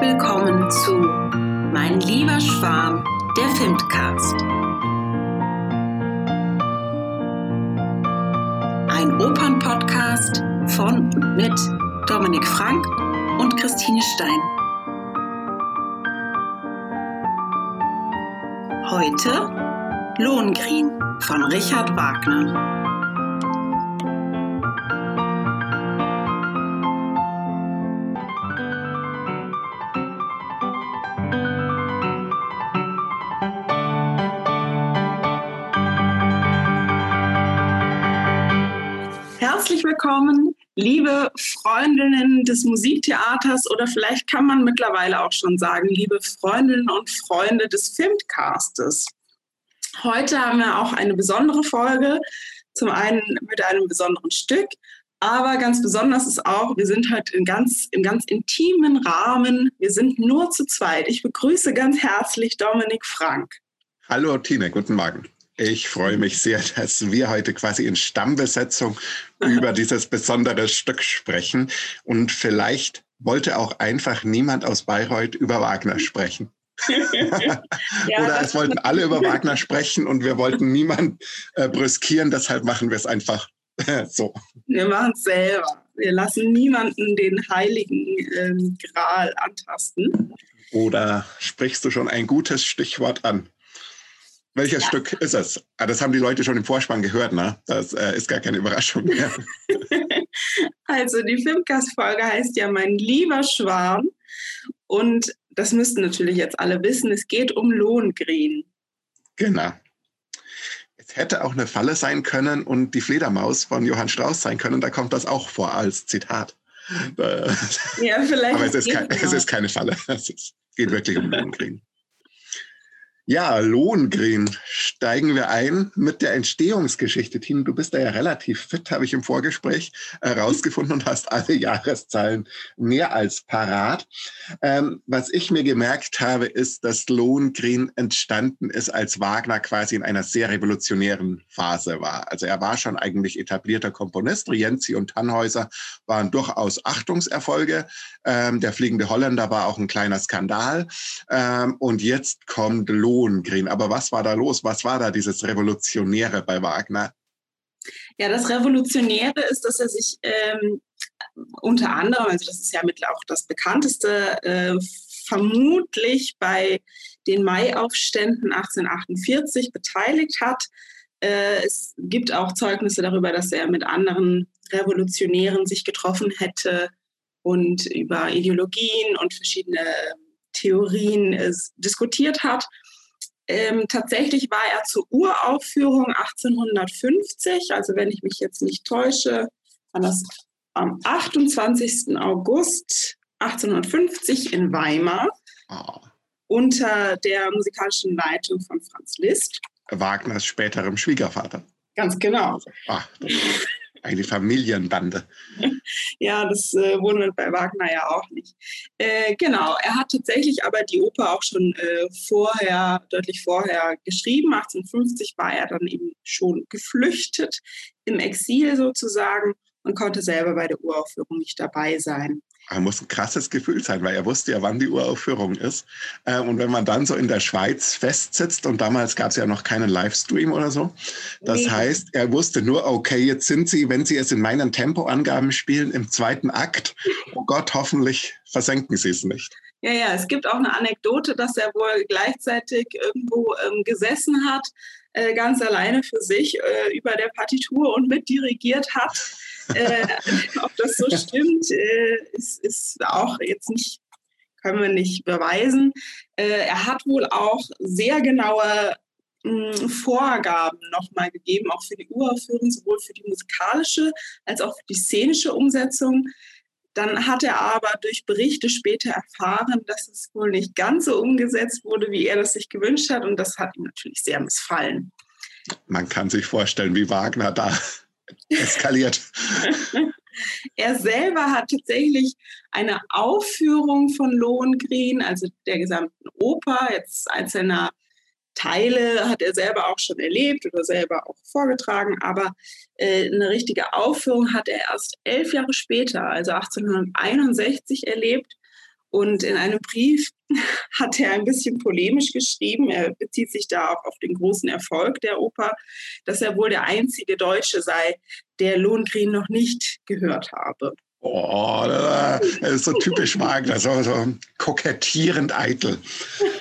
Willkommen zu Mein lieber Schwarm, der Filmcast. Ein Opernpodcast von und mit Dominik Frank und Christine Stein. Heute Lohengrin von Richard Wagner. Willkommen, liebe Freundinnen des Musiktheaters oder vielleicht kann man mittlerweile auch schon sagen, liebe Freundinnen und Freunde des Filmcastes. Heute haben wir auch eine besondere Folge, zum einen mit einem besonderen Stück, aber ganz besonders ist auch, wir sind heute in ganz, im ganz intimen Rahmen. Wir sind nur zu zweit. Ich begrüße ganz herzlich Dominik Frank. Hallo Tine, guten Morgen. Ich freue mich sehr, dass wir heute quasi in Stammbesetzung über dieses besondere Stück sprechen. Und vielleicht wollte auch einfach niemand aus Bayreuth über Wagner sprechen. ja, Oder es wollten alle über Wagner sprechen und wir wollten niemand äh, brüskieren, deshalb machen wir es einfach so. Wir machen es selber. Wir lassen niemanden den heiligen ähm, Gral antasten. Oder sprichst du schon ein gutes Stichwort an? Welches ja. Stück ist es? Ah, das haben die Leute schon im Vorspann gehört, ne? Das äh, ist gar keine Überraschung mehr. also die Filmcast-Folge heißt ja Mein lieber Schwarm. Und das müssten natürlich jetzt alle wissen, es geht um Lohengrin. Genau. Es hätte auch eine Falle sein können und die Fledermaus von Johann Strauss sein können. Da kommt das auch vor als Zitat. Ja, vielleicht. Aber es ist, kein, es ist keine Falle. Es geht wirklich um Lohengrin. Ja, Lohengrin, steigen wir ein mit der Entstehungsgeschichte. Tine, du bist da ja relativ fit, habe ich im Vorgespräch herausgefunden und hast alle Jahreszahlen mehr als parat. Ähm, was ich mir gemerkt habe, ist, dass Lohengrin entstanden ist, als Wagner quasi in einer sehr revolutionären Phase war. Also er war schon eigentlich etablierter Komponist. Rienzi und Tannhäuser waren durchaus Achtungserfolge. Ähm, der Fliegende Holländer war auch ein kleiner Skandal. Ähm, und jetzt kommt Lohengrin Lohengrin. Aber was war da los? Was war da dieses Revolutionäre bei Wagner? Ja, das Revolutionäre ist, dass er sich ähm, unter anderem, also das ist ja mittlerweile auch das bekannteste, äh, vermutlich bei den Maiaufständen 1848 beteiligt hat. Äh, es gibt auch Zeugnisse darüber, dass er mit anderen Revolutionären sich getroffen hätte und über Ideologien und verschiedene Theorien äh, diskutiert hat. Ähm, tatsächlich war er zur Uraufführung 1850, also wenn ich mich jetzt nicht täusche, war das am 28. August 1850 in Weimar oh. unter der musikalischen Leitung von Franz Liszt. Wagners späterem Schwiegervater. Ganz genau. Ach, eine Familienbande. ja, das äh, wundert bei Wagner ja auch nicht. Äh, genau, er hat tatsächlich aber die Oper auch schon äh, vorher, deutlich vorher geschrieben. 1850 war er dann eben schon geflüchtet, im Exil sozusagen und konnte selber bei der Uraufführung nicht dabei sein. Er muss ein krasses Gefühl sein, weil er wusste ja, wann die Uraufführung ist. Äh, und wenn man dann so in der Schweiz festsitzt, und damals gab es ja noch keinen Livestream oder so, das nee. heißt, er wusste nur, okay, jetzt sind sie, wenn sie es in meinen Tempoangaben spielen, im zweiten Akt. Oh Gott, hoffentlich versenken sie es nicht. Ja, ja, es gibt auch eine Anekdote, dass er wohl gleichzeitig irgendwo ähm, gesessen hat, äh, ganz alleine für sich äh, über der Partitur und mitdirigiert hat äh, ob das so stimmt, äh, ist, ist auch jetzt nicht, können wir nicht beweisen. Äh, er hat wohl auch sehr genaue hm, Vorgaben nochmal gegeben, auch für die Uraufführung, sowohl für die musikalische als auch für die szenische Umsetzung. Dann hat er aber durch Berichte später erfahren, dass es wohl nicht ganz so umgesetzt wurde, wie er das sich gewünscht hat. Und das hat ihm natürlich sehr missfallen. Man kann sich vorstellen, wie Wagner da eskaliert. er selber hat tatsächlich eine Aufführung von Lohengrin, also der gesamten Oper, jetzt einzelner Teile hat er selber auch schon erlebt oder selber auch vorgetragen, aber äh, eine richtige Aufführung hat er erst elf Jahre später, also 1861, erlebt. Und in einem Brief hat er ein bisschen polemisch geschrieben, er bezieht sich da auch auf den großen Erfolg der Oper, dass er wohl der einzige Deutsche sei, der Lohengrin noch nicht gehört habe. Oh, das ist so typisch Wagner, so, so kokettierend eitel,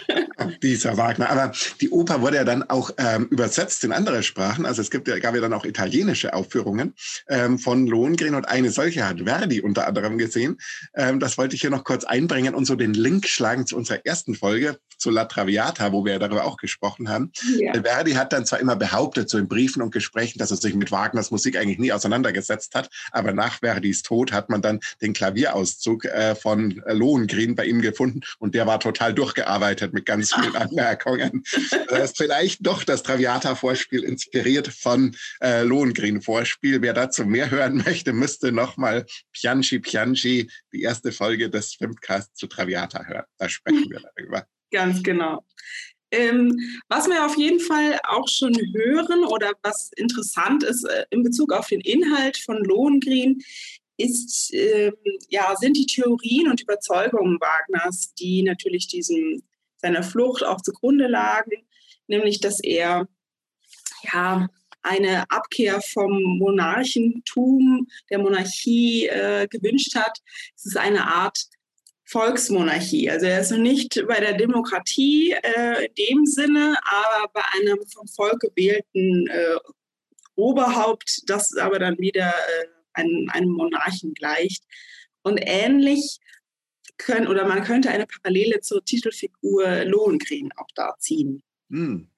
dieser Wagner. Aber die Oper wurde ja dann auch ähm, übersetzt in andere Sprachen. Also es gibt ja, gab ja dann auch italienische Aufführungen ähm, von Lohengrin und eine solche hat Verdi unter anderem gesehen. Ähm, das wollte ich hier noch kurz einbringen und so den Link schlagen zu unserer ersten Folge zu La Traviata, wo wir ja darüber auch gesprochen haben. Ja. Verdi hat dann zwar immer behauptet, so in Briefen und Gesprächen, dass er sich mit Wagners Musik eigentlich nie auseinandergesetzt hat, aber nach Verdis Tod hat man dann den Klavierauszug äh, von Lohengrin bei ihm gefunden und der war total durchgearbeitet mit ganz vielen Anmerkungen. Das ist vielleicht doch das Traviata-Vorspiel inspiriert von äh, Lohengrin-Vorspiel. Wer dazu mehr hören möchte, müsste nochmal Pianchi Pianchi, die erste Folge des Filmcasts zu Traviata hören. Da sprechen wir darüber. Ganz genau. Ähm, was wir auf jeden Fall auch schon hören oder was interessant ist äh, in Bezug auf den Inhalt von Lohengrin, ist, äh, ja, sind die Theorien und Überzeugungen Wagners, die natürlich diesem, seiner Flucht auch zugrunde lagen, nämlich dass er ja, eine Abkehr vom Monarchentum, der Monarchie äh, gewünscht hat. Es ist eine Art Volksmonarchie. Also er ist noch nicht bei der Demokratie äh, in dem Sinne, aber bei einem vom Volk gewählten äh, Oberhaupt, das aber dann wieder äh, einem, einem Monarchen gleicht. Und ähnlich können, oder man könnte eine Parallele zur Titelfigur Lohengrin auch da ziehen. Hm.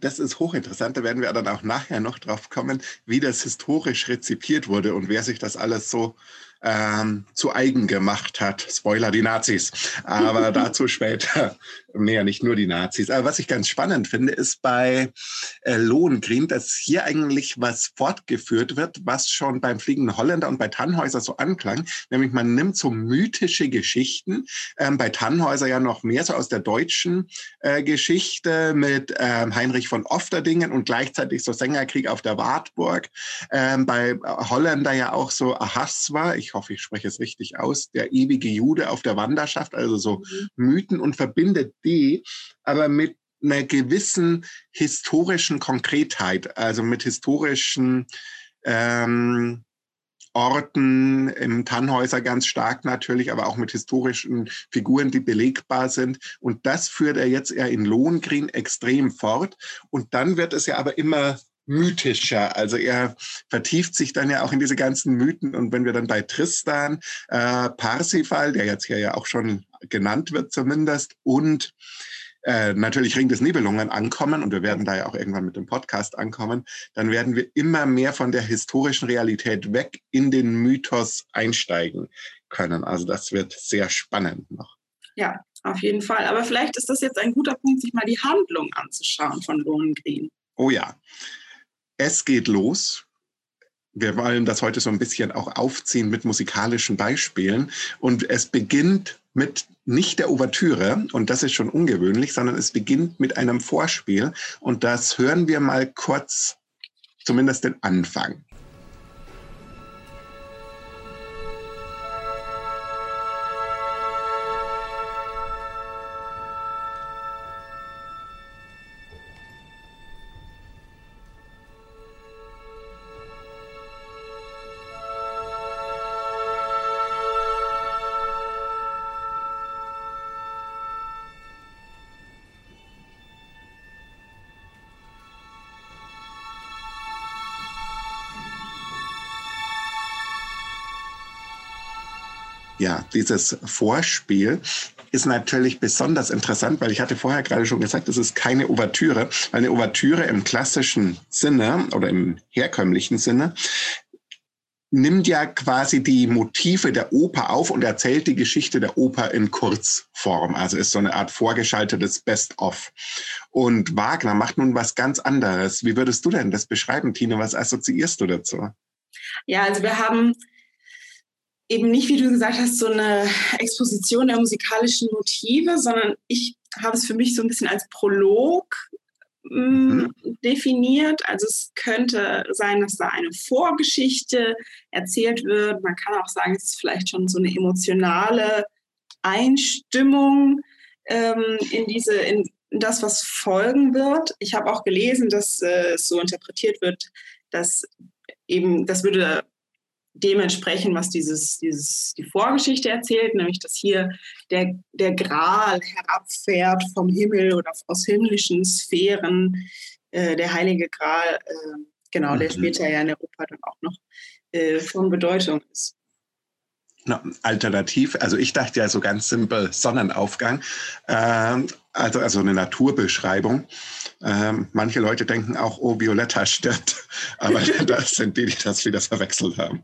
Das ist hochinteressant. Da werden wir dann auch nachher noch drauf kommen, wie das historisch rezipiert wurde und wer sich das alles so ähm, zu eigen gemacht hat. Spoiler, die Nazis. Aber dazu später mehr, nicht nur die Nazis. Aber was ich ganz spannend finde, ist bei äh, Lohengrin, dass hier eigentlich was fortgeführt wird, was schon beim Fliegenden Holländer und bei Tannhäuser so anklang. Nämlich man nimmt so mythische Geschichten, ähm, bei Tannhäuser ja noch mehr so aus der deutschen äh, Geschichte mit ähm, Heinrich von Ofterdingen und gleichzeitig so Sängerkrieg auf der Wartburg. Ähm, bei Holländer ja auch so Ahaswa, ich hoffe, ich spreche es richtig aus, der ewige Jude auf der Wanderschaft, also so mhm. Mythen und verbindet die, aber mit einer gewissen historischen Konkretheit, also mit historischen ähm, Orten, im Tannhäuser ganz stark natürlich, aber auch mit historischen Figuren, die belegbar sind. Und das führt er jetzt eher in Lohengrin extrem fort. Und dann wird es ja aber immer mythischer. Also er vertieft sich dann ja auch in diese ganzen Mythen. Und wenn wir dann bei Tristan, äh, Parsifal, der jetzt hier ja auch schon genannt wird zumindest, und äh, natürlich Ring des Nibelungen ankommen, und wir werden da ja auch irgendwann mit dem Podcast ankommen, dann werden wir immer mehr von der historischen Realität weg in den Mythos einsteigen können. Also das wird sehr spannend noch. Ja, auf jeden Fall. Aber vielleicht ist das jetzt ein guter Punkt, sich mal die Handlung anzuschauen von Lohengrin. Oh ja. Es geht los. Wir wollen das heute so ein bisschen auch aufziehen mit musikalischen Beispielen. Und es beginnt mit nicht der Ouvertüre, und das ist schon ungewöhnlich, sondern es beginnt mit einem Vorspiel. Und das hören wir mal kurz, zumindest den Anfang. Ja, dieses Vorspiel ist natürlich besonders interessant, weil ich hatte vorher gerade schon gesagt, es ist keine Ouvertüre. Eine Ouvertüre im klassischen Sinne oder im herkömmlichen Sinne nimmt ja quasi die Motive der Oper auf und erzählt die Geschichte der Oper in Kurzform. Also ist so eine Art vorgeschaltetes Best-of. Und Wagner macht nun was ganz anderes. Wie würdest du denn das beschreiben, Tine? Was assoziierst du dazu? Ja, also wir haben eben nicht, wie du gesagt hast, so eine Exposition der musikalischen Motive, sondern ich habe es für mich so ein bisschen als Prolog mm, mhm. definiert. Also es könnte sein, dass da eine Vorgeschichte erzählt wird. Man kann auch sagen, es ist vielleicht schon so eine emotionale Einstimmung ähm, in diese, in das, was folgen wird. Ich habe auch gelesen, dass äh, es so interpretiert wird, dass eben, das würde dementsprechend, was dieses, dieses, die Vorgeschichte erzählt, nämlich dass hier der, der Gral herabfährt vom Himmel oder aus himmlischen Sphären, äh, der heilige Gral, äh, genau, der mhm. später ja in Europa dann auch noch äh, von Bedeutung ist. Alternativ, also ich dachte ja so ganz simpel Sonnenaufgang, äh, also, also eine Naturbeschreibung. Ähm, manche Leute denken auch, oh, Violetta stirbt, aber das sind die, die das wieder verwechselt haben.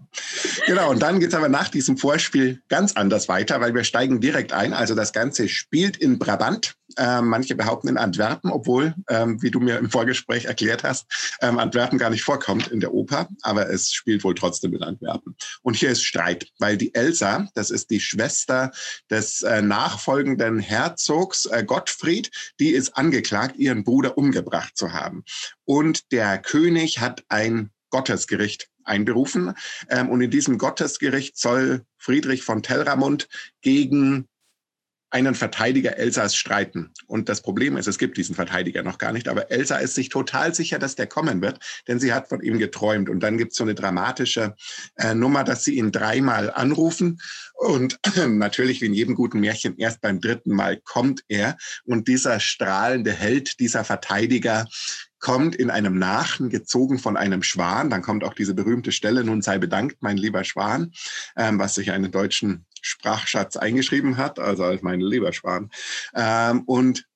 Genau, und dann geht es aber nach diesem Vorspiel ganz anders weiter, weil wir steigen direkt ein. Also das Ganze spielt in Brabant. Ähm, manche behaupten in Antwerpen, obwohl, ähm, wie du mir im Vorgespräch erklärt hast, ähm, Antwerpen gar nicht vorkommt in der Oper, aber es spielt wohl trotzdem in Antwerpen. Und hier ist Streit, weil die Elsa, das ist die Schwester des äh, nachfolgenden Herzogs äh, Gottfried, die ist angeklagt, ihren Bruder umgebracht zu haben. Und der König hat ein Gottesgericht einberufen. Ähm, und in diesem Gottesgericht soll Friedrich von Telramund gegen einen Verteidiger Elsas streiten. Und das Problem ist, es gibt diesen Verteidiger noch gar nicht, aber Elsa ist sich total sicher, dass der kommen wird, denn sie hat von ihm geträumt. Und dann gibt es so eine dramatische äh, Nummer, dass sie ihn dreimal anrufen. Und äh, natürlich, wie in jedem guten Märchen, erst beim dritten Mal kommt er. Und dieser strahlende Held, dieser Verteidiger, kommt in einem Nachen gezogen von einem Schwan. Dann kommt auch diese berühmte Stelle, nun sei bedankt, mein lieber Schwan, ähm, was sich einen deutschen Sprachschatz eingeschrieben hat, also als mein lieber Schwan. Ähm, und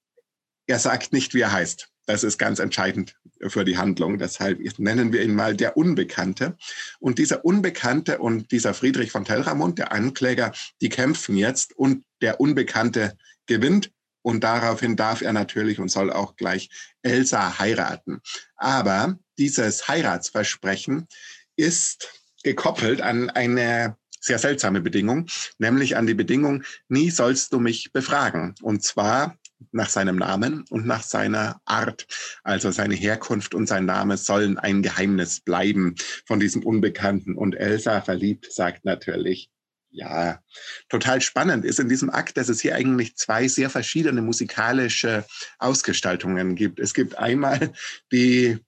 er sagt nicht, wie er heißt. Das ist ganz entscheidend für die Handlung. Deshalb nennen wir ihn mal der Unbekannte. Und dieser Unbekannte und dieser Friedrich von Telramund, der Ankläger, die kämpfen jetzt und der Unbekannte gewinnt. Und daraufhin darf er natürlich und soll auch gleich Elsa heiraten. Aber dieses Heiratsversprechen ist gekoppelt an eine sehr seltsame Bedingung, nämlich an die Bedingung, nie sollst du mich befragen. Und zwar nach seinem Namen und nach seiner Art. Also seine Herkunft und sein Name sollen ein Geheimnis bleiben von diesem Unbekannten. Und Elsa verliebt sagt natürlich, ja, total spannend ist in diesem Akt, dass es hier eigentlich zwei sehr verschiedene musikalische Ausgestaltungen gibt. Es gibt einmal die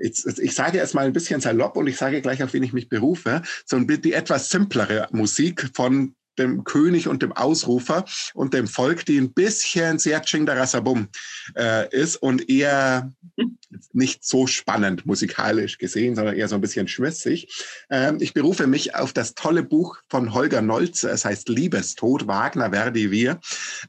ich, ich sage erst mal ein bisschen salopp und ich sage gleich, auf wen ich mich berufe, so die etwas simplere Musik von dem König und dem Ausrufer und dem Volk, die ein bisschen sehr Chingdarasabum äh, ist und eher nicht so spannend musikalisch gesehen, sondern eher so ein bisschen schwissig. Ähm, ich berufe mich auf das tolle Buch von Holger Nolze, es heißt Liebestod, Wagner, Verdi, Wir.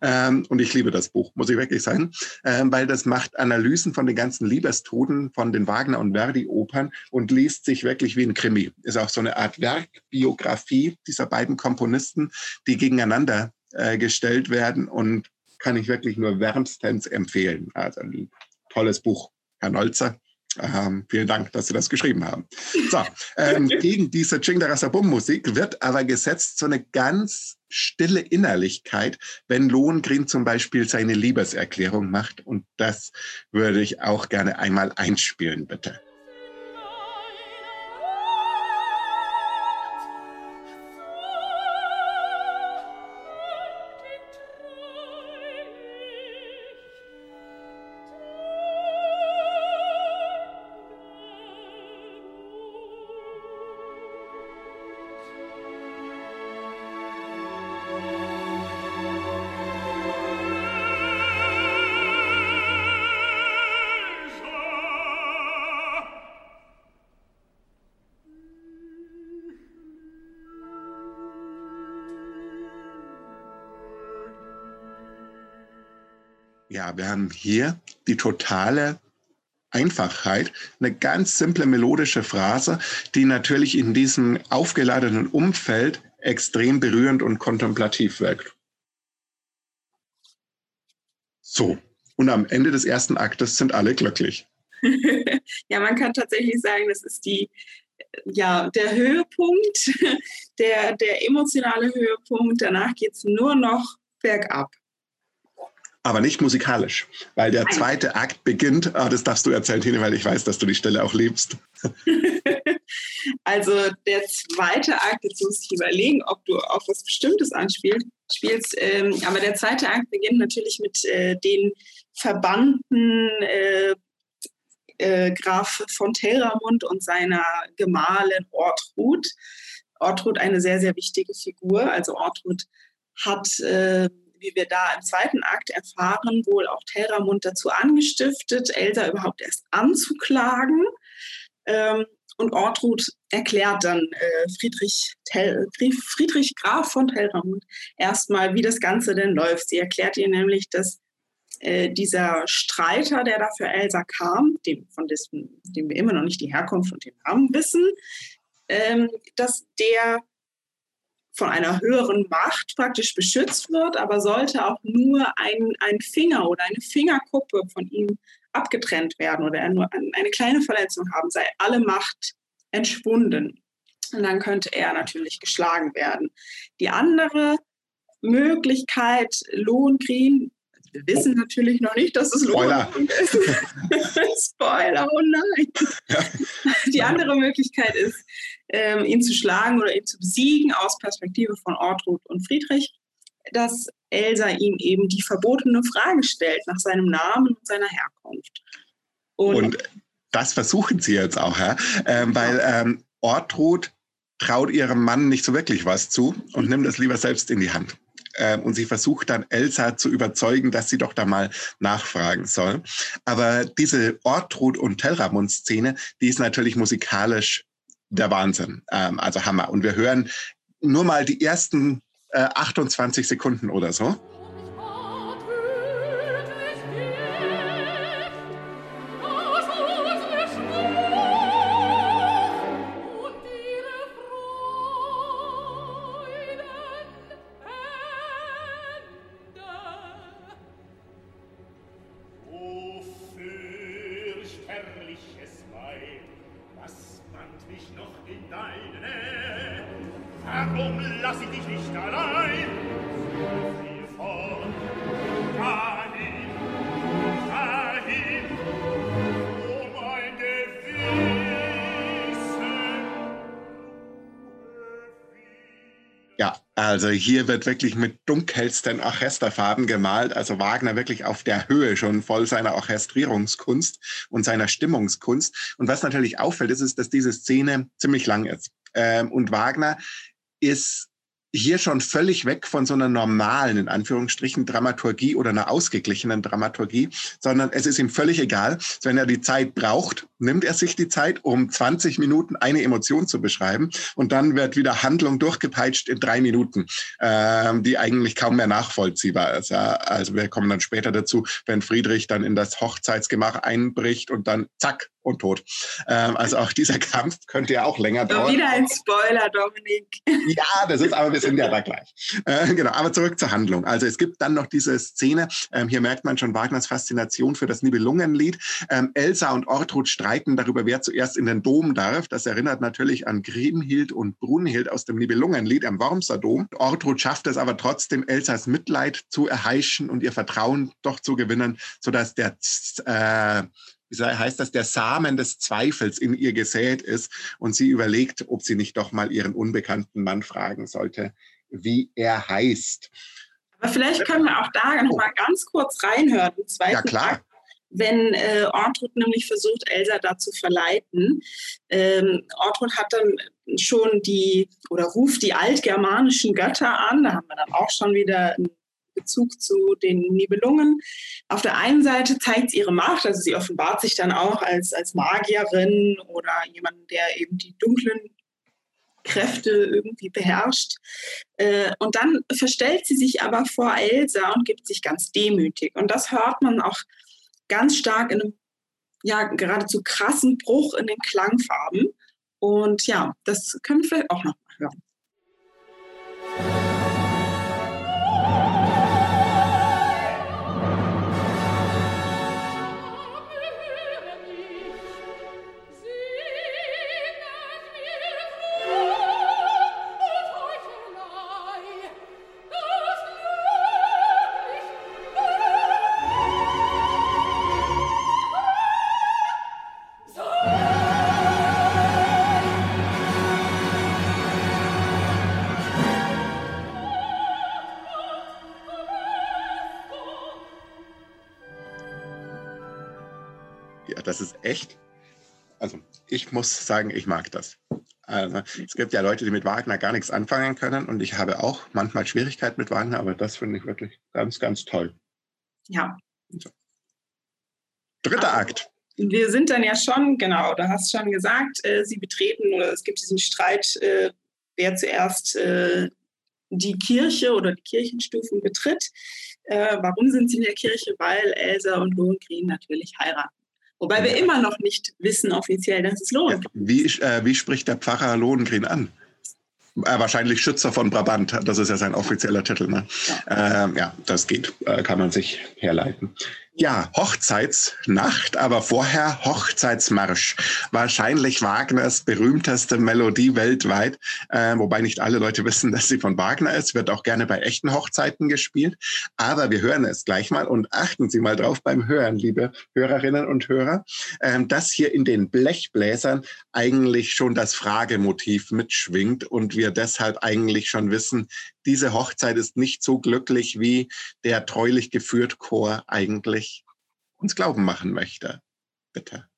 Ähm, und ich liebe das Buch, muss ich wirklich sagen, ähm, weil das macht Analysen von den ganzen Liebestoden von den Wagner- und Verdi-Opern und liest sich wirklich wie ein Krimi. Ist auch so eine Art Werkbiografie dieser beiden Komponisten, die gegeneinander äh, gestellt werden und kann ich wirklich nur wärmstens empfehlen. Also ein tolles Buch, Herr Nolzer. Ähm, vielen Dank, dass Sie das geschrieben haben. So, ähm, gegen diese Chingdarasabum-Musik wird aber gesetzt so eine ganz stille Innerlichkeit, wenn Lohengrin zum Beispiel seine Liebeserklärung macht. Und das würde ich auch gerne einmal einspielen, bitte. Wir haben hier die totale Einfachheit, eine ganz simple melodische Phrase, die natürlich in diesem aufgeladenen Umfeld extrem berührend und kontemplativ wirkt. So, und am Ende des ersten Aktes sind alle glücklich. ja, man kann tatsächlich sagen, das ist die, ja, der Höhepunkt, der, der emotionale Höhepunkt. Danach geht es nur noch bergab. Aber nicht musikalisch, weil der zweite Akt beginnt, oh, das darfst du erzählen, Tine, weil ich weiß, dass du die Stelle auch liebst. also der zweite Akt, jetzt muss ich überlegen, ob du auf was Bestimmtes anspielst, spielst, ähm, aber der zweite Akt beginnt natürlich mit äh, den verbannten äh, äh, Graf von Telramund und seiner Gemahlin Ortrud. Ortrud eine sehr, sehr wichtige Figur. Also Ortrud hat äh, wie wir da im zweiten Akt erfahren, wohl auch Telramund dazu angestiftet, Elsa überhaupt erst anzuklagen. Ähm, und Ortrud erklärt dann äh, Friedrich, Tel, Friedrich Graf von Telramund erstmal, wie das Ganze denn läuft. Sie erklärt ihr nämlich, dass äh, dieser Streiter, der da für Elsa kam, dem, von dessen, dem wir immer noch nicht die Herkunft und den Namen wissen, ähm, dass der von einer höheren Macht praktisch beschützt wird, aber sollte auch nur ein, ein Finger oder eine Fingerkuppe von ihm abgetrennt werden oder er nur eine kleine Verletzung haben, sei alle Macht entschwunden. Und dann könnte er natürlich geschlagen werden. Die andere Möglichkeit, Lohengrin, wir wissen natürlich noch nicht, dass es Lohengrin ist. Spoiler, oh nein. Ja. Die andere Möglichkeit ist, ähm, ihn zu schlagen oder ihn zu besiegen aus Perspektive von Ortrud und Friedrich, dass Elsa ihm eben die verbotene Frage stellt nach seinem Namen und seiner Herkunft. Und, und das versuchen sie jetzt auch, ja? ähm, weil ähm, Ortrud traut ihrem Mann nicht so wirklich was zu und nimmt es lieber selbst in die Hand. Ähm, und sie versucht dann Elsa zu überzeugen, dass sie doch da mal nachfragen soll. Aber diese Ortrud und Telramund-Szene, die ist natürlich musikalisch der Wahnsinn. Ähm, also Hammer. Und wir hören nur mal die ersten äh, 28 Sekunden oder so. Hier wird wirklich mit dunkelsten Orchesterfarben gemalt. Also Wagner wirklich auf der Höhe schon voll seiner Orchestrierungskunst und seiner Stimmungskunst. Und was natürlich auffällt, ist, ist dass diese Szene ziemlich lang ist. Ähm, und Wagner ist hier schon völlig weg von so einer normalen, in Anführungsstrichen, Dramaturgie oder einer ausgeglichenen Dramaturgie, sondern es ist ihm völlig egal. Wenn er die Zeit braucht, nimmt er sich die Zeit, um 20 Minuten eine Emotion zu beschreiben und dann wird wieder Handlung durchgepeitscht in drei Minuten, ähm, die eigentlich kaum mehr nachvollziehbar ist. Ja. Also wir kommen dann später dazu, wenn Friedrich dann in das Hochzeitsgemach einbricht und dann zack, und tot. Ähm, also auch dieser Kampf könnte ja auch länger dauern. Wieder ein Spoiler, Dominik. Ja, das ist, aber wir sind ja da gleich. Äh, genau, aber zurück zur Handlung. Also es gibt dann noch diese Szene, ähm, hier merkt man schon Wagners Faszination für das Nibelungenlied. Ähm, Elsa und Ortrud streiten darüber, wer zuerst in den Dom darf. Das erinnert natürlich an Grimhild und Brunhild aus dem Nibelungenlied am Wormser Dom. Ortrud schafft es aber trotzdem, Elsas Mitleid zu erheischen und ihr Vertrauen doch zu gewinnen, sodass der äh, heißt das, der Samen des Zweifels in ihr gesät ist und sie überlegt, ob sie nicht doch mal ihren unbekannten Mann fragen sollte, wie er heißt. Aber vielleicht können wir auch da noch mal ganz kurz reinhören. Ja, klar. Wenn äh, Ortrud nämlich versucht, Elsa da zu verleiten. Ähm, Ortrud hat dann schon die oder ruft die altgermanischen Götter an. Da haben wir dann auch schon wieder einen Bezug zu den Nibelungen. Auf der einen Seite zeigt sie ihre Macht, also sie offenbart sich dann auch als, als Magierin oder jemand, der eben die dunklen Kräfte irgendwie beherrscht. Äh, und dann verstellt sie sich aber vor Elsa und gibt sich ganz demütig. Und das hört man auch ganz stark in einem ja, geradezu krassen Bruch in den Klangfarben. Und ja, das können wir auch noch mal hören. Ich muss sagen, ich mag das. Also, es gibt ja Leute, die mit Wagner gar nichts anfangen können und ich habe auch manchmal Schwierigkeiten mit Wagner, aber das finde ich wirklich ganz, ganz toll. Ja. So. Dritter also, Akt. Wir sind dann ja schon, genau, du hast schon gesagt, äh, sie betreten oder es gibt diesen Streit, äh, wer zuerst äh, die Kirche oder die Kirchenstufen betritt. Äh, warum sind sie in der Kirche? Weil Elsa und Lohengrin natürlich heiraten. Wobei wir immer noch nicht wissen offiziell, dass es Lohengrin ist. Wie, äh, wie spricht der Pfarrer Lohengrin an? Äh, wahrscheinlich Schützer von Brabant, das ist ja sein offizieller Titel. Ne? Ja. Ähm, ja, das geht, äh, kann man sich herleiten. Ja, Hochzeitsnacht, aber vorher Hochzeitsmarsch. Wahrscheinlich Wagners berühmteste Melodie weltweit, äh, wobei nicht alle Leute wissen, dass sie von Wagner ist. Wird auch gerne bei echten Hochzeiten gespielt. Aber wir hören es gleich mal und achten Sie mal drauf beim Hören, liebe Hörerinnen und Hörer, äh, dass hier in den Blechbläsern eigentlich schon das Fragemotiv mitschwingt und wir deshalb eigentlich schon wissen, diese Hochzeit ist nicht so glücklich, wie der treulich geführt Chor eigentlich uns glauben machen möchte. Bitte.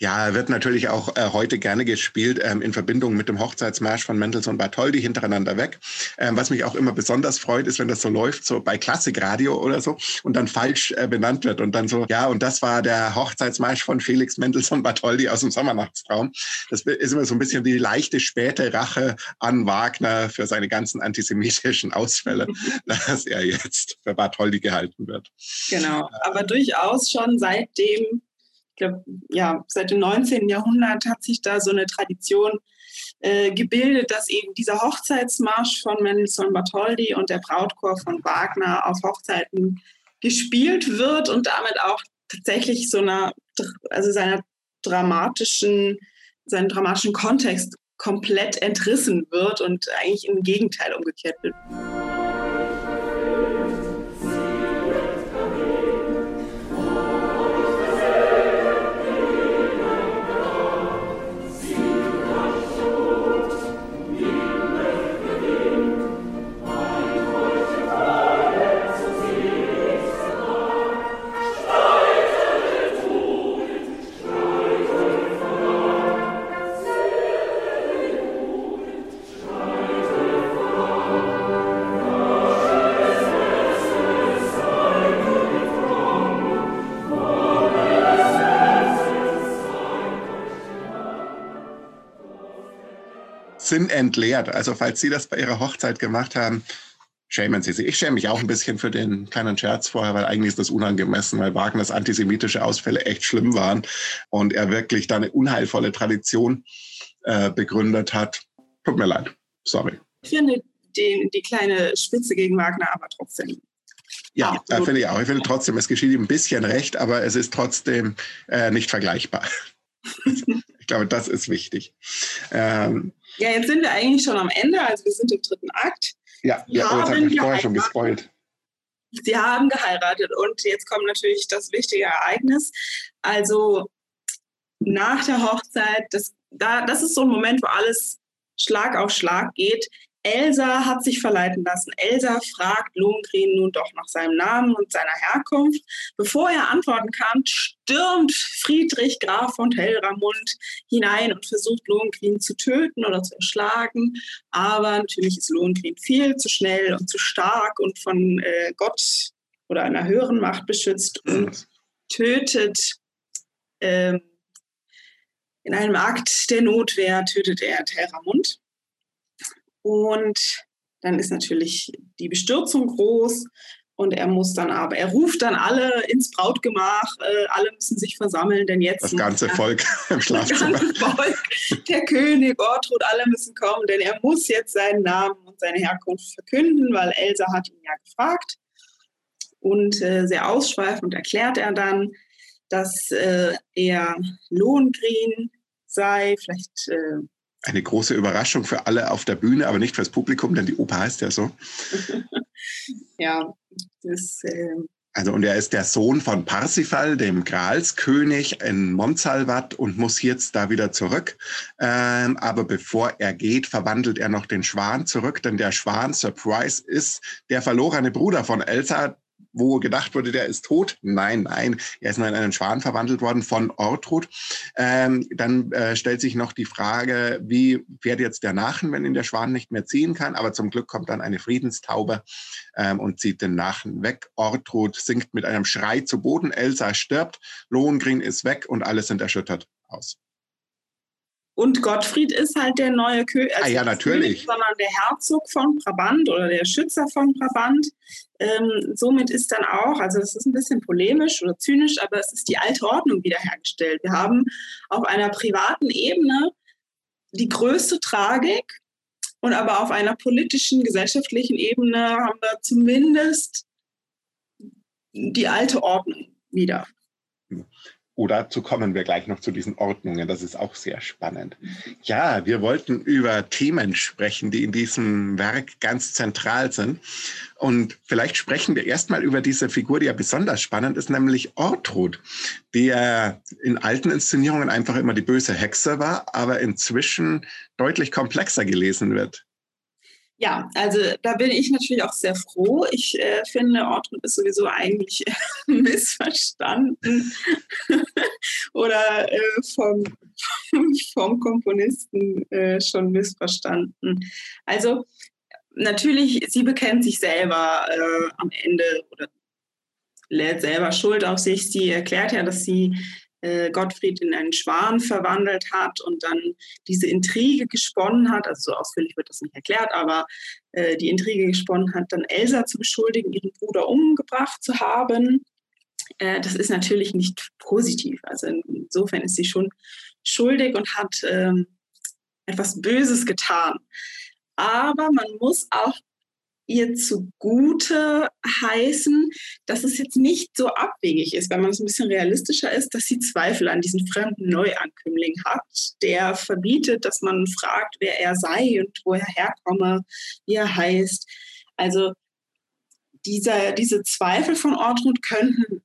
Ja, wird natürlich auch äh, heute gerne gespielt ähm, in Verbindung mit dem Hochzeitsmarsch von Mendelssohn Bartholdy hintereinander weg. Ähm, was mich auch immer besonders freut, ist, wenn das so läuft, so bei Klassikradio oder so und dann falsch äh, benannt wird und dann so, ja, und das war der Hochzeitsmarsch von Felix Mendelssohn Bartholdy aus dem Sommernachtstraum. Das ist immer so ein bisschen die leichte späte Rache an Wagner für seine ganzen antisemitischen Ausfälle, dass er jetzt für Bartholdy gehalten wird. Genau, aber durchaus schon seitdem glaube, ja, seit dem 19. Jahrhundert hat sich da so eine Tradition äh, gebildet, dass eben dieser Hochzeitsmarsch von Mendelssohn Bartholdy und der Brautchor von Wagner auf Hochzeiten gespielt wird und damit auch tatsächlich so einer, also seiner dramatischen, seinen dramatischen Kontext komplett entrissen wird und eigentlich im Gegenteil umgekehrt wird. Sinn entleert. Also falls Sie das bei Ihrer Hochzeit gemacht haben, schämen Sie sich. Ich schäme mich auch ein bisschen für den kleinen Scherz vorher, weil eigentlich ist das unangemessen, weil Wagners antisemitische Ausfälle echt schlimm waren und er wirklich da eine unheilvolle Tradition äh, begründet hat. Tut mir leid. Sorry. Ich finde die, die kleine Spitze gegen Wagner aber trotzdem ja, ja finde ich auch. Ich finde trotzdem, es geschieht ihm ein bisschen recht, aber es ist trotzdem äh, nicht vergleichbar. ich glaube, das ist wichtig. Ähm, ja, jetzt sind wir eigentlich schon am Ende, also wir sind im dritten Akt. Ja, ja oh, jetzt habe ich vorher schon gespoilt. Sie haben geheiratet und jetzt kommt natürlich das wichtige Ereignis. Also nach der Hochzeit, das, da, das ist so ein Moment, wo alles Schlag auf Schlag geht. Elsa hat sich verleiten lassen. Elsa fragt Lohengrin nun doch nach seinem Namen und seiner Herkunft. Bevor er antworten kann, stürmt Friedrich Graf von Hellramund hinein und versucht Lohengrin zu töten oder zu erschlagen. Aber natürlich ist Lohengrin viel zu schnell und zu stark und von äh, Gott oder einer höheren Macht beschützt und tötet ähm, in einem Akt der Notwehr tötet er Terramund. Und dann ist natürlich die Bestürzung groß. Und er muss dann aber, er ruft dann alle ins Brautgemach, äh, alle müssen sich versammeln, denn jetzt. Das ganze Volk im Schlafzimmer. Das ganze Volk, der König, Ortrud, alle müssen kommen, denn er muss jetzt seinen Namen und seine Herkunft verkünden, weil Elsa hat ihn ja gefragt. Und äh, sehr ausschweifend erklärt er dann, dass äh, er Lohengrin sei, vielleicht. Eine große Überraschung für alle auf der Bühne, aber nicht fürs Publikum, denn die Oper heißt ja so. ja, das. Äh, also und er ist der Sohn von Parsifal, dem Gralskönig in Montsalvat und muss jetzt da wieder zurück. Ähm, aber bevor er geht, verwandelt er noch den Schwan zurück, denn der Schwan, Surprise, ist der verlorene Bruder von Elsa, wo gedacht wurde, der ist tot. Nein, nein, er ist nur in einen Schwan verwandelt worden von Ortrud. Ähm, dann äh, stellt sich noch die Frage, wie fährt jetzt der Nachen, wenn ihn der Schwan nicht mehr ziehen kann? Aber zum Glück kommt dann eine Friedenstaube ähm, und zieht den Nachen weg. Ortrud sinkt mit einem Schrei zu Boden. Elsa stirbt. Lohengrin ist weg und alle sind erschüttert aus. Und Gottfried ist halt der neue König. Also ah ja, natürlich. König, sondern der Herzog von Brabant oder der Schützer von Brabant. Ähm, somit ist dann auch, also es ist ein bisschen polemisch oder zynisch, aber es ist die alte Ordnung wiederhergestellt. Wir haben auf einer privaten Ebene die größte Tragik und aber auf einer politischen, gesellschaftlichen Ebene haben wir zumindest die alte Ordnung wieder. Oder dazu kommen wir gleich noch zu diesen Ordnungen. Das ist auch sehr spannend. Ja, wir wollten über Themen sprechen, die in diesem Werk ganz zentral sind. Und vielleicht sprechen wir erstmal über diese Figur, die ja besonders spannend ist, nämlich Ortrud, die ja in alten Inszenierungen einfach immer die böse Hexe war, aber inzwischen deutlich komplexer gelesen wird. Ja, also da bin ich natürlich auch sehr froh. Ich äh, finde, Ortrud ist sowieso eigentlich missverstanden oder äh, vom, vom Komponisten äh, schon missverstanden. Also natürlich, sie bekennt sich selber äh, am Ende oder lädt selber Schuld auf sich. Sie erklärt ja, dass sie äh, Gottfried in einen Schwan verwandelt hat und dann diese Intrige gesponnen hat, also so ausführlich wird das nicht erklärt, aber äh, die Intrige gesponnen hat, dann Elsa zu beschuldigen, ihren Bruder umgebracht zu haben. Äh, das ist natürlich nicht positiv. Also insofern ist sie schon schuldig und hat ähm, etwas Böses getan. Aber man muss auch ihr zugute heißen, dass es jetzt nicht so abwegig ist, wenn man es ein bisschen realistischer ist, dass sie Zweifel an diesen fremden Neuankömmling hat, der verbietet, dass man fragt, wer er sei und wo er herkomme, wie er heißt. Also dieser, diese Zweifel von Ortrud könnten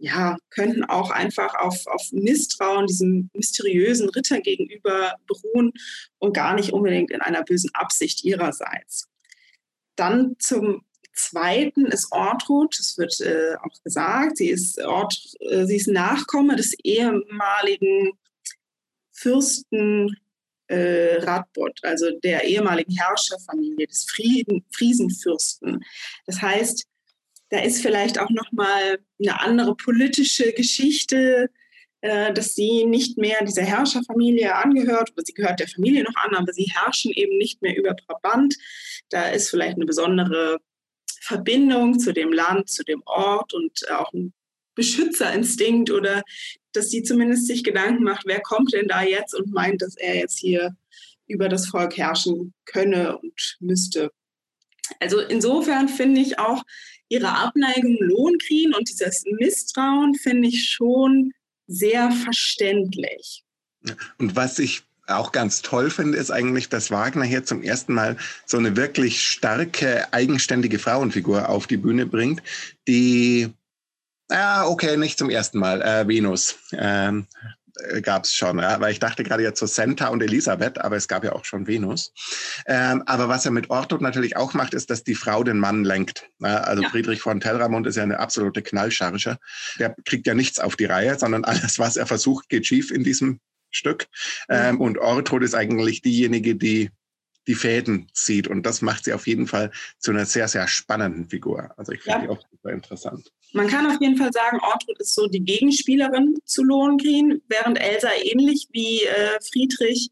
ja, könnten auch einfach auf, auf Misstrauen diesem mysteriösen Ritter gegenüber beruhen und gar nicht unbedingt in einer bösen Absicht ihrerseits. Dann zum Zweiten ist Ortrud, das wird äh, auch gesagt, sie ist, Ort, äh, sie ist Nachkomme des ehemaligen Fürsten äh, Radbot, also der ehemaligen Herrscherfamilie des Frieden, Friesenfürsten. Das heißt, da ist vielleicht auch noch mal eine andere politische Geschichte, äh, dass sie nicht mehr dieser Herrscherfamilie angehört, oder sie gehört der Familie noch an, aber sie herrschen eben nicht mehr über Brabant. Da ist vielleicht eine besondere Verbindung zu dem Land, zu dem Ort und auch ein Beschützerinstinkt oder dass sie zumindest sich Gedanken macht, wer kommt denn da jetzt und meint, dass er jetzt hier über das Volk herrschen könne und müsste. Also insofern finde ich auch, ihre Abneigung Lohnkriegen und dieses Misstrauen finde ich schon sehr verständlich. Und was ich auch ganz toll finde, ist eigentlich, dass Wagner hier zum ersten Mal so eine wirklich starke, eigenständige Frauenfigur auf die Bühne bringt, die, ja, okay, nicht zum ersten Mal, äh, Venus. Ähm, äh, gab es schon, ja? weil ich dachte gerade jetzt so Senta und Elisabeth, aber es gab ja auch schon Venus. Ähm, aber was er mit Ortrud natürlich auch macht, ist, dass die Frau den Mann lenkt. Ja? Also ja. Friedrich von Telramund ist ja eine absolute Knallcharge. Der kriegt ja nichts auf die Reihe, sondern alles, was er versucht, geht schief in diesem Stück. Ähm, und Ortrud ist eigentlich diejenige, die die Fäden zieht. Und das macht sie auf jeden Fall zu einer sehr, sehr spannenden Figur. Also ich finde ja. die auch super interessant. Man kann auf jeden Fall sagen, Ortrud ist so die Gegenspielerin zu Lohengrin, während Elsa ähnlich wie äh, Friedrich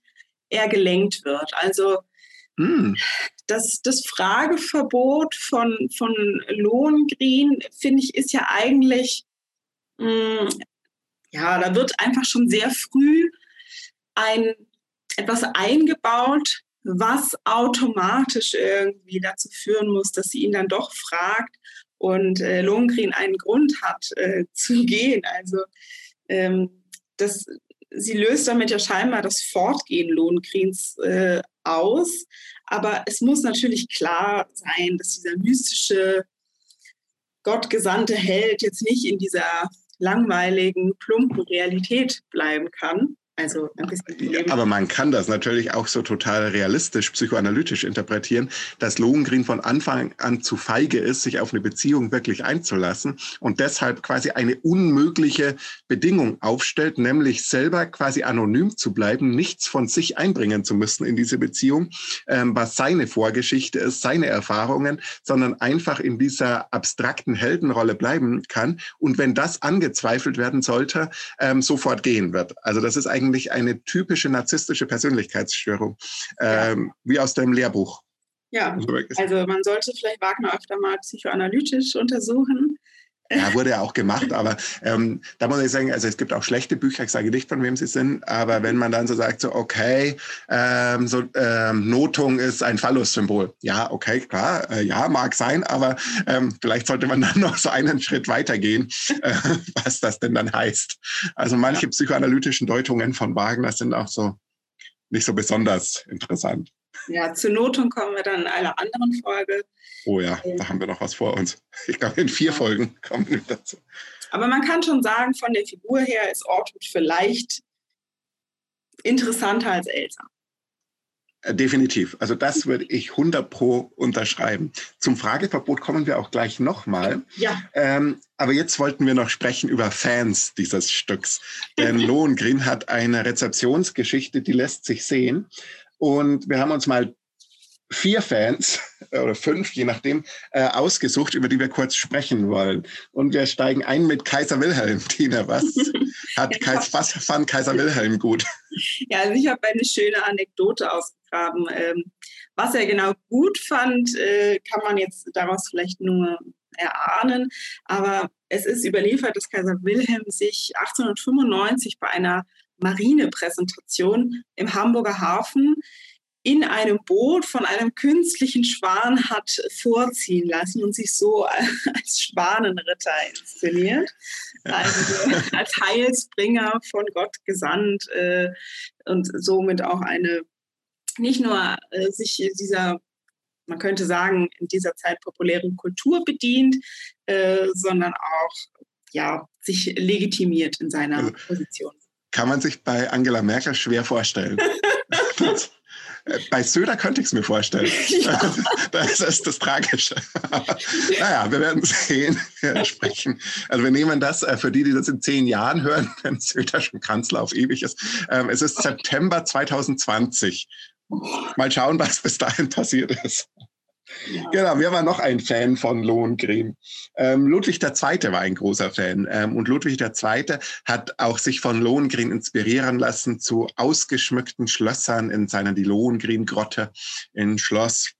eher gelenkt wird. Also mm. das, das Frageverbot von, von Lohengrin, finde ich, ist ja eigentlich, mh, mm, ja, da wird einfach schon sehr früh ein etwas eingebaut, was automatisch irgendwie dazu führen muss, dass sie ihn dann doch fragt und äh, Lohengrin einen Grund hat äh, zu gehen. Also ähm, das, sie löst damit ja scheinbar das Fortgehen Lohengrins äh, aus. Aber es muss natürlich klar sein, dass dieser mystische, gottgesandte Held jetzt nicht in dieser langweiligen, plumpen Realität bleiben kann, also ein bisschen ja, aber man kann das natürlich auch so total realistisch, psychoanalytisch interpretieren, dass Lohengrin von Anfang an zu feige ist, sich auf eine Beziehung wirklich einzulassen und deshalb quasi eine unmögliche Bedingung aufstellt, nämlich selber quasi anonym zu bleiben, nichts von sich einbringen zu müssen in diese Beziehung, ähm, was seine Vorgeschichte ist, seine Erfahrungen, sondern einfach in dieser abstrakten Heldenrolle bleiben kann und wenn das angezweifelt werden sollte, ähm, sofort gehen wird. Also das ist eigentlich eigentlich eine typische narzisstische Persönlichkeitsstörung, ähm, ja. wie aus deinem Lehrbuch. Ja, also man sollte vielleicht Wagner öfter mal psychoanalytisch untersuchen. Ja, wurde ja auch gemacht, aber ähm, da muss ich sagen, also es gibt auch schlechte Bücher, ich sage nicht, von wem sie sind, aber wenn man dann so sagt, so okay, ähm, so ähm, Notung ist ein Phallus-Symbol. Ja, okay, klar, äh, ja, mag sein, aber ähm, vielleicht sollte man dann noch so einen Schritt weitergehen, äh, was das denn dann heißt. Also manche ja. psychoanalytischen Deutungen von Wagner sind auch so nicht so besonders interessant. Ja, zur Notung kommen wir dann in einer anderen Folge. Oh ja, da haben wir noch was vor uns. Ich glaube, in vier Folgen kommen wir dazu. Aber man kann schon sagen, von der Figur her ist Ortwood vielleicht interessanter als Elsa. Äh, definitiv. Also das würde ich 100 pro unterschreiben. Zum Frageverbot kommen wir auch gleich nochmal. Ja. Ähm, aber jetzt wollten wir noch sprechen über Fans dieses Stücks. Denn Lohengrin hat eine Rezeptionsgeschichte, die lässt sich sehen. Und wir haben uns mal vier Fans oder fünf, je nachdem, äh, ausgesucht, über die wir kurz sprechen wollen. Und wir steigen ein mit Kaiser Wilhelm. Tina, was hat ja, Kaiser, was fand Kaiser Wilhelm gut? Ja, also ich habe eine schöne Anekdote ausgegraben. Ähm, was er genau gut fand, äh, kann man jetzt daraus vielleicht nur erahnen. Aber es ist überliefert, dass Kaiser Wilhelm sich 1895 bei einer Marinepräsentation im Hamburger Hafen in einem Boot von einem künstlichen Schwan hat vorziehen lassen und sich so als Schwanenritter inszeniert. Also als Heilsbringer von Gott gesandt äh, und somit auch eine, nicht nur äh, sich dieser, man könnte sagen, in dieser Zeit populären Kultur bedient, äh, sondern auch ja, sich legitimiert in seiner also, Position. Kann man sich bei Angela Merkel schwer vorstellen. Bei Söder könnte ich es mir vorstellen. Ja. Das ist das Tragische. naja, wir werden sehen, wir sprechen. Also wir nehmen das, äh, für die, die das in zehn Jahren hören, wenn Söder schon Kanzler auf ewig ist. Ähm, es ist September 2020. Mal schauen, was bis dahin passiert ist. Ja. Genau, wir waren noch ein Fan von Lohengrin. Ähm, Ludwig II. war ein großer Fan ähm, und Ludwig II. hat auch sich von Lohengrin inspirieren lassen zu ausgeschmückten Schlössern in seiner die Lohengrin-Grotte in Schloss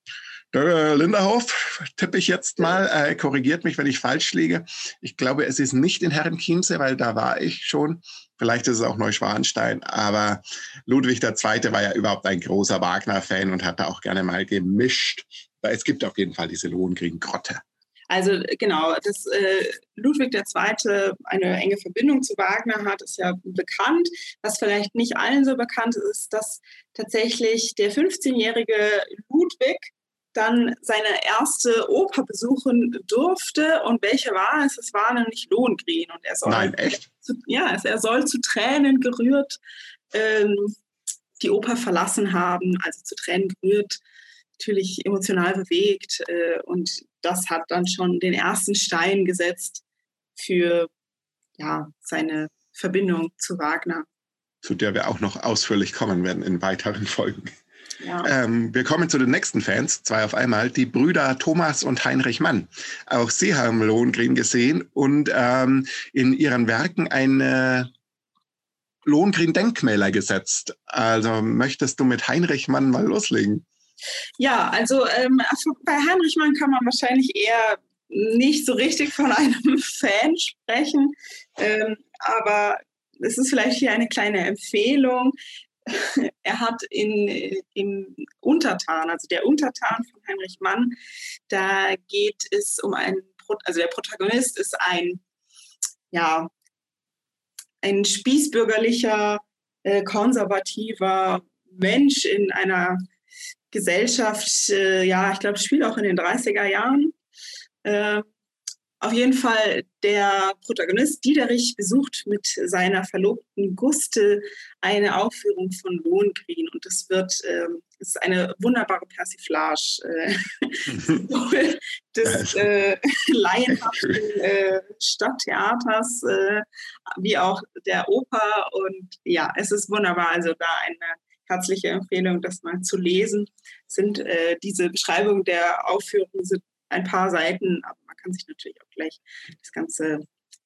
der Linderhof, tippe ich jetzt mal, äh, korrigiert mich, wenn ich falsch liege. Ich glaube, es ist nicht in Herrenchiemsee, weil da war ich schon. Vielleicht ist es auch Neuschwanstein, aber Ludwig II. war ja überhaupt ein großer Wagner-Fan und hat da auch gerne mal gemischt es gibt auf jeden Fall diese Lohengrin-Grotte. Also genau, dass äh, Ludwig II. eine enge Verbindung zu Wagner hat, ist ja bekannt. Was vielleicht nicht allen so bekannt ist, ist, dass tatsächlich der 15-jährige Ludwig dann seine erste Oper besuchen durfte. Und welche war es? Es war nämlich Lohengrin. Und er soll, Nein, echt? Zu, ja, er soll zu Tränen gerührt ähm, die Oper verlassen haben, also zu Tränen gerührt natürlich emotional bewegt äh, und das hat dann schon den ersten Stein gesetzt für ja, seine Verbindung zu Wagner. Zu der wir auch noch ausführlich kommen werden in weiteren Folgen. Ja. Ähm, wir kommen zu den nächsten Fans, zwei auf einmal, die Brüder Thomas und Heinrich Mann. Auch sie haben Lohengrin gesehen und ähm, in ihren Werken eine Lohengrin-Denkmäler gesetzt. Also möchtest du mit Heinrich Mann mal loslegen? Ja, also ähm, bei Heinrich Mann kann man wahrscheinlich eher nicht so richtig von einem Fan sprechen, ähm, aber es ist vielleicht hier eine kleine Empfehlung. er hat in, im Untertan, also der Untertan von Heinrich Mann, da geht es um einen, also der Protagonist ist ein, ja, ein spießbürgerlicher, äh, konservativer Mensch in einer Gesellschaft, äh, ja, ich glaube, spielt auch in den 30er Jahren. Äh, auf jeden Fall, der Protagonist Diederich besucht mit seiner Verlobten Guste eine Aufführung von Lohengrin und das wird ähm, das ist eine wunderbare Persiflage äh, des äh, laienhaften äh, Stadttheaters äh, wie auch der Oper und ja, es ist wunderbar. Also da eine herzliche Empfehlung, das mal zu lesen. Sind äh, diese Beschreibungen der Aufführung sind ein paar Seiten, aber man kann sich natürlich auch gleich das ganze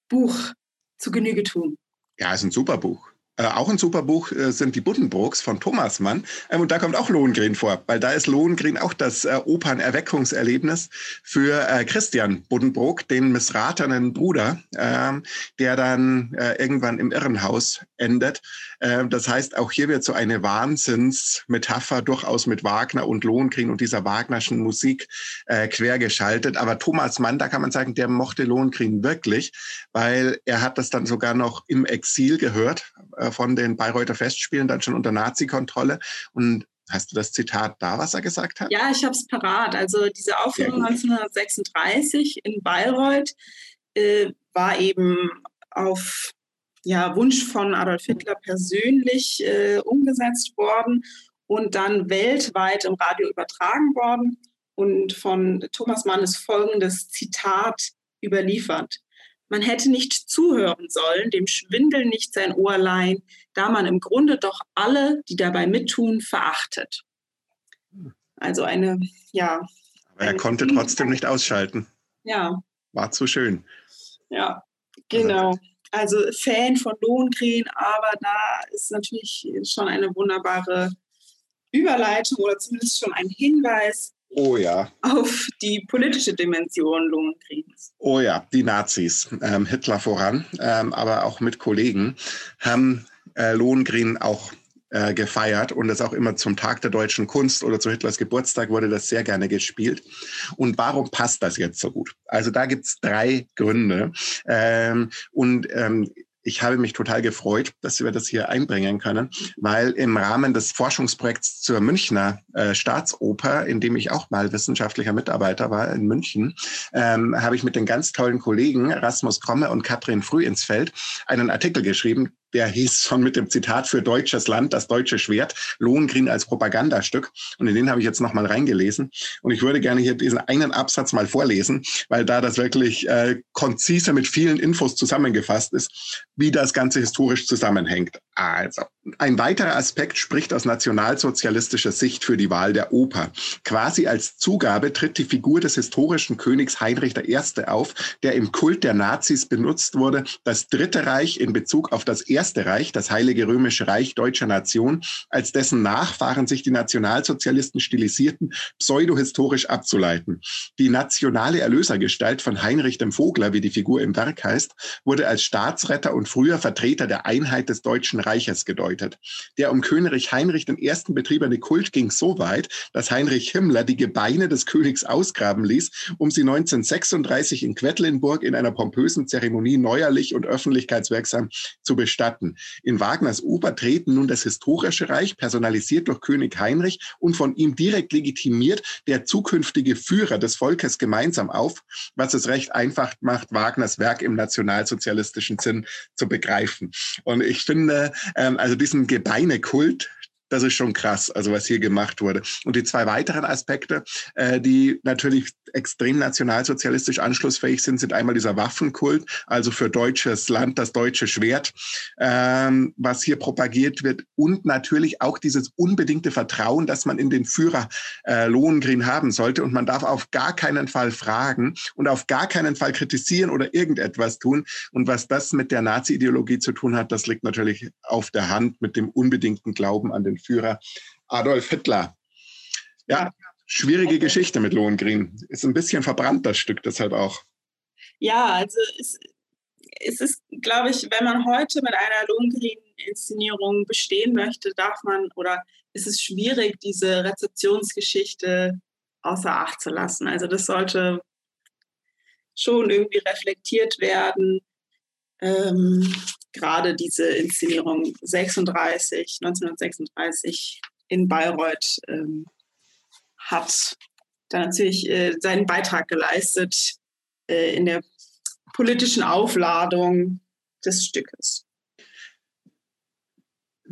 Buch zu Genüge tun. Ja, es ist ein super Buch. Äh, auch ein super Buch äh, sind die Buddenbrooks von Thomas Mann. Ähm, und da kommt auch Lohengrin vor, weil da ist Lohengrin auch das äh, Opernerweckungserlebnis für äh, Christian Buddenbrook, den missratenen Bruder, ähm, der dann äh, irgendwann im Irrenhaus endet. Ähm, das heißt, auch hier wird so eine Wahnsinnsmetapher durchaus mit Wagner und Lohengrin und dieser Wagnerschen Musik äh, quergeschaltet. Aber Thomas Mann, da kann man sagen, der mochte Lohengrin wirklich, weil er hat das dann sogar noch im Exil gehört äh, von den Bayreuther Festspielen, dann schon unter Nazi-Kontrolle. Und Hast du das Zitat da, was er gesagt hat? Ja, ich habe es parat. Also diese Aufführung 1936 in Bayreuth äh, war eben auf ja, Wunsch von Adolf Hitler persönlich äh, umgesetzt worden und dann weltweit im Radio übertragen worden. Und von Thomas Mann ist folgendes Zitat überliefert. Man hätte nicht zuhören sollen, dem Schwindel nicht sein Ohr leihen, da man im Grunde doch alle, die dabei mittun, verachtet. Also eine, ja. Aber er konnte trotzdem nicht ausschalten. Ja. War zu schön. Ja, genau. Also Fan von Lohengrin, aber da ist natürlich schon eine wunderbare Überleitung oder zumindest schon ein Hinweis Oh ja. Auf die politische Dimension Lohnkriegs. Oh ja, die Nazis, ähm, Hitler voran, ähm, aber auch mit Kollegen, haben äh, Lohengrin auch äh, gefeiert und das auch immer zum Tag der deutschen Kunst oder zu Hitlers Geburtstag wurde das sehr gerne gespielt. Und warum passt das jetzt so gut? Also da gibt's drei Gründe. Ähm, und ähm, ich habe mich total gefreut, dass wir das hier einbringen können, weil im Rahmen des Forschungsprojekts zur Münchner äh, Staatsoper, in dem ich auch mal wissenschaftlicher Mitarbeiter war in München, ähm, habe ich mit den ganz tollen Kollegen Rasmus Kromme und Katrin Früh ins Feld einen Artikel geschrieben, der hieß schon mit dem Zitat für deutsches Land, das deutsche Schwert, Lohengrin als Propagandastück. Und in den habe ich jetzt nochmal reingelesen. Und ich würde gerne hier diesen einen Absatz mal vorlesen, weil da das wirklich äh, konzise mit vielen Infos zusammengefasst ist, wie das Ganze historisch zusammenhängt. Also, ein weiterer Aspekt spricht aus nationalsozialistischer Sicht für die Wahl der Oper. Quasi als Zugabe tritt die Figur des historischen Königs Heinrich I. auf, der im Kult der Nazis benutzt wurde, das Dritte Reich in Bezug auf das Erste Reich, das Heilige Römische Reich deutscher Nation, als dessen Nachfahren sich die Nationalsozialisten stilisierten, pseudohistorisch abzuleiten. Die nationale Erlösergestalt von Heinrich dem Vogler, wie die Figur im Werk heißt, wurde als Staatsretter und früher Vertreter der Einheit des Deutschen Reiches gedeutet. Der um König Heinrich I. betriebene Kult ging so weit, dass Heinrich Himmler die Gebeine des Königs ausgraben ließ, um sie 1936 in Quedlinburg in einer pompösen Zeremonie neuerlich und öffentlichkeitswirksam zu bestatten. In Wagners Oper treten nun das historische Reich, personalisiert durch König Heinrich und von ihm direkt legitimiert, der zukünftige Führer des Volkes gemeinsam auf, was es recht einfach macht, Wagners Werk im nationalsozialistischen Sinn zu begreifen. Und ich finde, ähm, also diesen Gebeinekult, das ist schon krass, also was hier gemacht wurde. Und die zwei weiteren Aspekte, äh, die natürlich extrem nationalsozialistisch anschlussfähig sind, sind einmal dieser Waffenkult, also für deutsches Land das deutsche Schwert, ähm, was hier propagiert wird und natürlich auch dieses unbedingte Vertrauen, dass man in den Führer äh, Lohengrin haben sollte und man darf auf gar keinen Fall fragen und auf gar keinen Fall kritisieren oder irgendetwas tun. Und was das mit der Nazi-Ideologie zu tun hat, das liegt natürlich auf der Hand mit dem unbedingten Glauben an den Führer Adolf Hitler. Ja, schwierige Geschichte mit Lohengrin. Ist ein bisschen verbrannt, das Stück deshalb auch. Ja, also es, es ist, glaube ich, wenn man heute mit einer Lohengrin Inszenierung bestehen möchte, darf man oder ist es schwierig, diese Rezeptionsgeschichte außer Acht zu lassen. Also das sollte schon irgendwie reflektiert werden. Ähm, gerade diese Inszenierung 36, 1936 in Bayreuth ähm, hat da natürlich äh, seinen Beitrag geleistet äh, in der politischen Aufladung des Stückes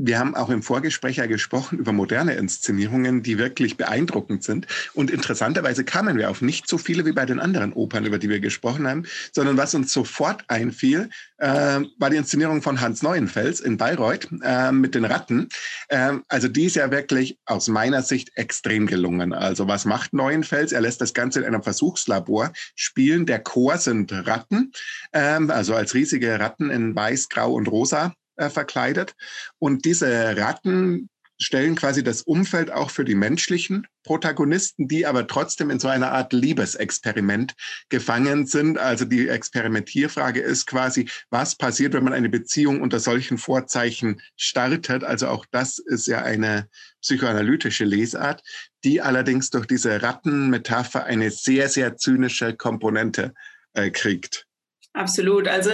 wir haben auch im Vorgespräch ja gesprochen über moderne Inszenierungen, die wirklich beeindruckend sind. Und interessanterweise kamen wir auf nicht so viele wie bei den anderen Opern, über die wir gesprochen haben, sondern was uns sofort einfiel, äh, war die Inszenierung von Hans Neuenfels in Bayreuth äh, mit den Ratten. Äh, also die ist ja wirklich aus meiner Sicht extrem gelungen. Also was macht Neuenfels? Er lässt das Ganze in einem Versuchslabor spielen. Der Chor sind Ratten, ähm, also als riesige Ratten in Weiß, Grau und Rosa äh, verkleidet. Und diese Ratten stellen quasi das Umfeld auch für die menschlichen Protagonisten, die aber trotzdem in so einer Art Liebesexperiment gefangen sind. Also die Experimentierfrage ist quasi, was passiert, wenn man eine Beziehung unter solchen Vorzeichen startet? Also auch das ist ja eine psychoanalytische Lesart, die allerdings durch diese Rattenmetapher eine sehr, sehr zynische Komponente äh, kriegt. Absolut. Also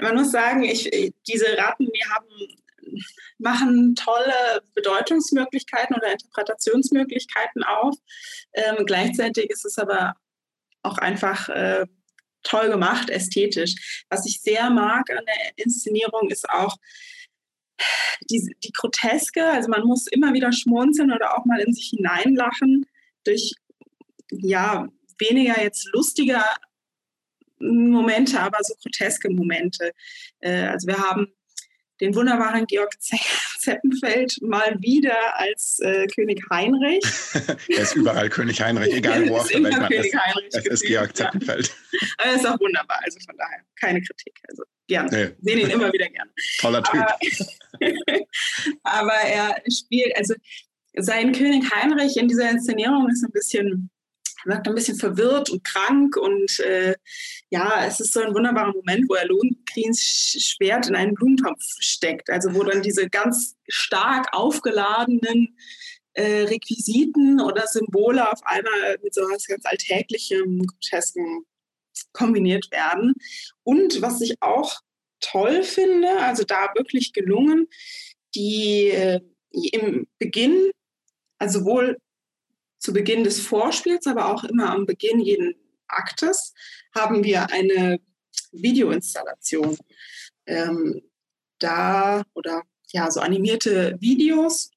man muss sagen, ich, diese Ratten, die haben, machen tolle Bedeutungsmöglichkeiten oder Interpretationsmöglichkeiten auf. Ähm, gleichzeitig ist es aber auch einfach äh, toll gemacht, ästhetisch. Was ich sehr mag an der Inszenierung ist auch die, die Groteske. Also man muss immer wieder schmunzeln oder auch mal in sich hineinlachen durch ja weniger jetzt lustiger Momente, aber so groteske Momente. Äh, also wir haben den wunderbaren Georg Zeppenfeld mal wieder als äh, König Heinrich. er ist überall König Heinrich, egal wo auf der Welt man ist. Es ist Georg Zeppenfeld. Ja. Aber er ist auch wunderbar, also von daher keine Kritik. Also gerne. Nee. Sehen ihn immer wieder gerne. Toller Typ. Aber, aber er spielt, also sein König Heinrich in dieser Inszenierung ist ein bisschen wirkt ein bisschen verwirrt und krank und äh, ja, es ist so ein wunderbarer Moment, wo er Lohngrins Schwert in einen Blumentopf steckt, also wo dann diese ganz stark aufgeladenen äh, Requisiten oder Symbole auf einmal mit so etwas ganz Alltäglichem, Grotesken kombiniert werden. Und was ich auch toll finde, also da wirklich gelungen, die äh, im Beginn, also sowohl zu Beginn des Vorspiels, aber auch immer am Beginn jeden Aktes haben wir eine Videoinstallation. Ähm, da oder ja, so animierte Videos,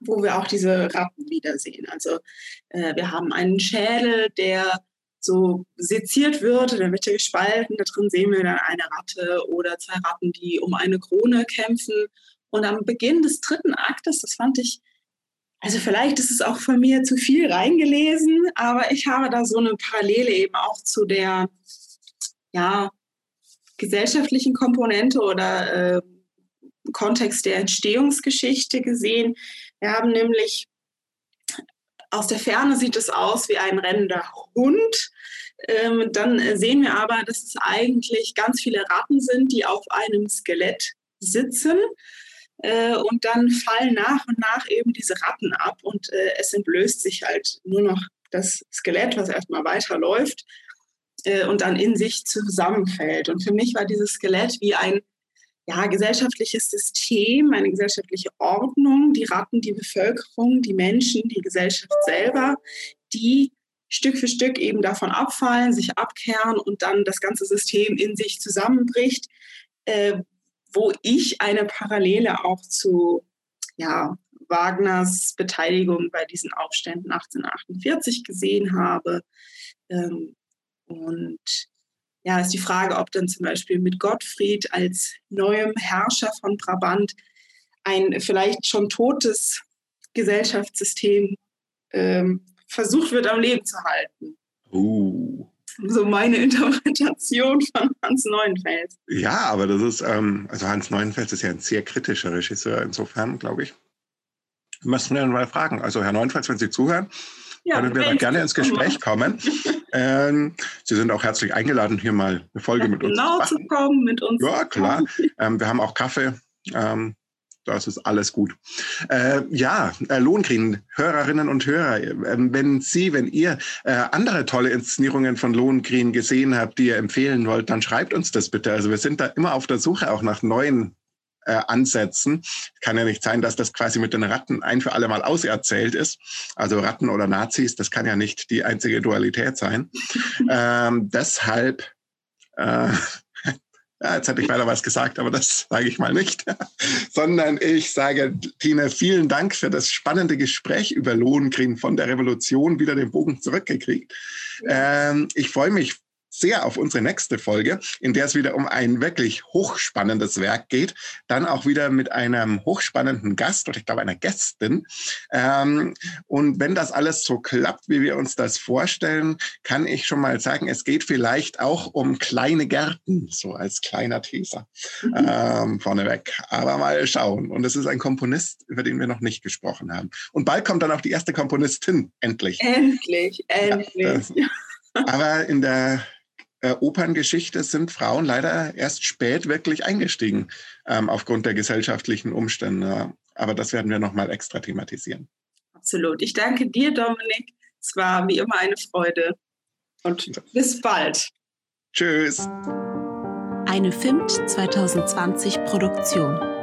wo wir auch diese Ratten wiedersehen. Also äh, wir haben einen Schädel, der so seziert wird, in der Mitte gespalten. Da drin sehen wir dann eine Ratte oder zwei Ratten, die um eine Krone kämpfen. Und am Beginn des dritten Aktes, das fand ich also vielleicht ist es auch von mir zu viel reingelesen, aber ich habe da so eine Parallele eben auch zu der ja, gesellschaftlichen Komponente oder äh, Kontext der Entstehungsgeschichte gesehen. Wir haben nämlich aus der Ferne sieht es aus wie ein rennender Hund. Ähm, dann sehen wir aber, dass es eigentlich ganz viele Ratten sind, die auf einem Skelett sitzen. Äh, und dann fallen nach und nach eben diese Ratten ab und äh, es entblößt sich halt nur noch das Skelett, was erstmal weiterläuft äh, und dann in sich zusammenfällt. Und für mich war dieses Skelett wie ein ja, gesellschaftliches System, eine gesellschaftliche Ordnung, die Ratten, die Bevölkerung, die Menschen, die Gesellschaft selber, die Stück für Stück eben davon abfallen, sich abkehren und dann das ganze System in sich zusammenbricht, äh, wo ich eine Parallele auch zu ja, Wagners Beteiligung bei diesen Aufständen 1848 gesehen habe. Ähm, und ja, ist die Frage, ob dann zum Beispiel mit Gottfried als neuem Herrscher von Brabant ein vielleicht schon totes Gesellschaftssystem ähm, versucht wird am Leben zu halten. Uh so meine Interpretation von Hans Neuenfels. Ja, aber das ist, ähm, also Hans Neuenfels ist ja ein sehr kritischer Regisseur, insofern glaube ich. Müssen wir mal fragen. Also Herr Neuenfels, wenn Sie zuhören, ja, können wir da gerne ins Gespräch kommen. ähm, Sie sind auch herzlich eingeladen, hier mal eine Folge ja, mit uns genau zu machen. Genau zu kommen, mit uns. Ja, klar. Ähm, wir haben auch Kaffee Ähm, das ist alles gut. Äh, ja, äh, Lohengrin, Hörerinnen und Hörer, äh, wenn Sie, wenn ihr äh, andere tolle Inszenierungen von Lohengrin gesehen habt, die ihr empfehlen wollt, dann schreibt uns das bitte. Also wir sind da immer auf der Suche auch nach neuen äh, Ansätzen. Kann ja nicht sein, dass das quasi mit den Ratten ein für alle Mal auserzählt ist. Also Ratten oder Nazis, das kann ja nicht die einzige Dualität sein. ähm, deshalb äh, ja, jetzt hätte ich weiter was gesagt, aber das sage ich mal nicht, sondern ich sage, Tine, vielen Dank für das spannende Gespräch über Lohengrin von der Revolution wieder den Bogen zurückgekriegt. Ähm, ich freue mich sehr auf unsere nächste Folge, in der es wieder um ein wirklich hochspannendes Werk geht. Dann auch wieder mit einem hochspannenden Gast oder ich glaube einer Gästin. Ähm, und wenn das alles so klappt, wie wir uns das vorstellen, kann ich schon mal sagen, es geht vielleicht auch um kleine Gärten, so als kleiner Teaser mhm. ähm, vorneweg. Aber mal schauen. Und es ist ein Komponist, über den wir noch nicht gesprochen haben. Und bald kommt dann auch die erste Komponistin, endlich. Endlich, endlich. Ja, das, aber in der äh, Operngeschichte sind Frauen leider erst spät wirklich eingestiegen ähm, aufgrund der gesellschaftlichen Umstände. Aber das werden wir nochmal extra thematisieren. Absolut. Ich danke dir, Dominik. Es war wie immer eine Freude. Und bis bald. Tschüss. Eine FIMT 2020 Produktion.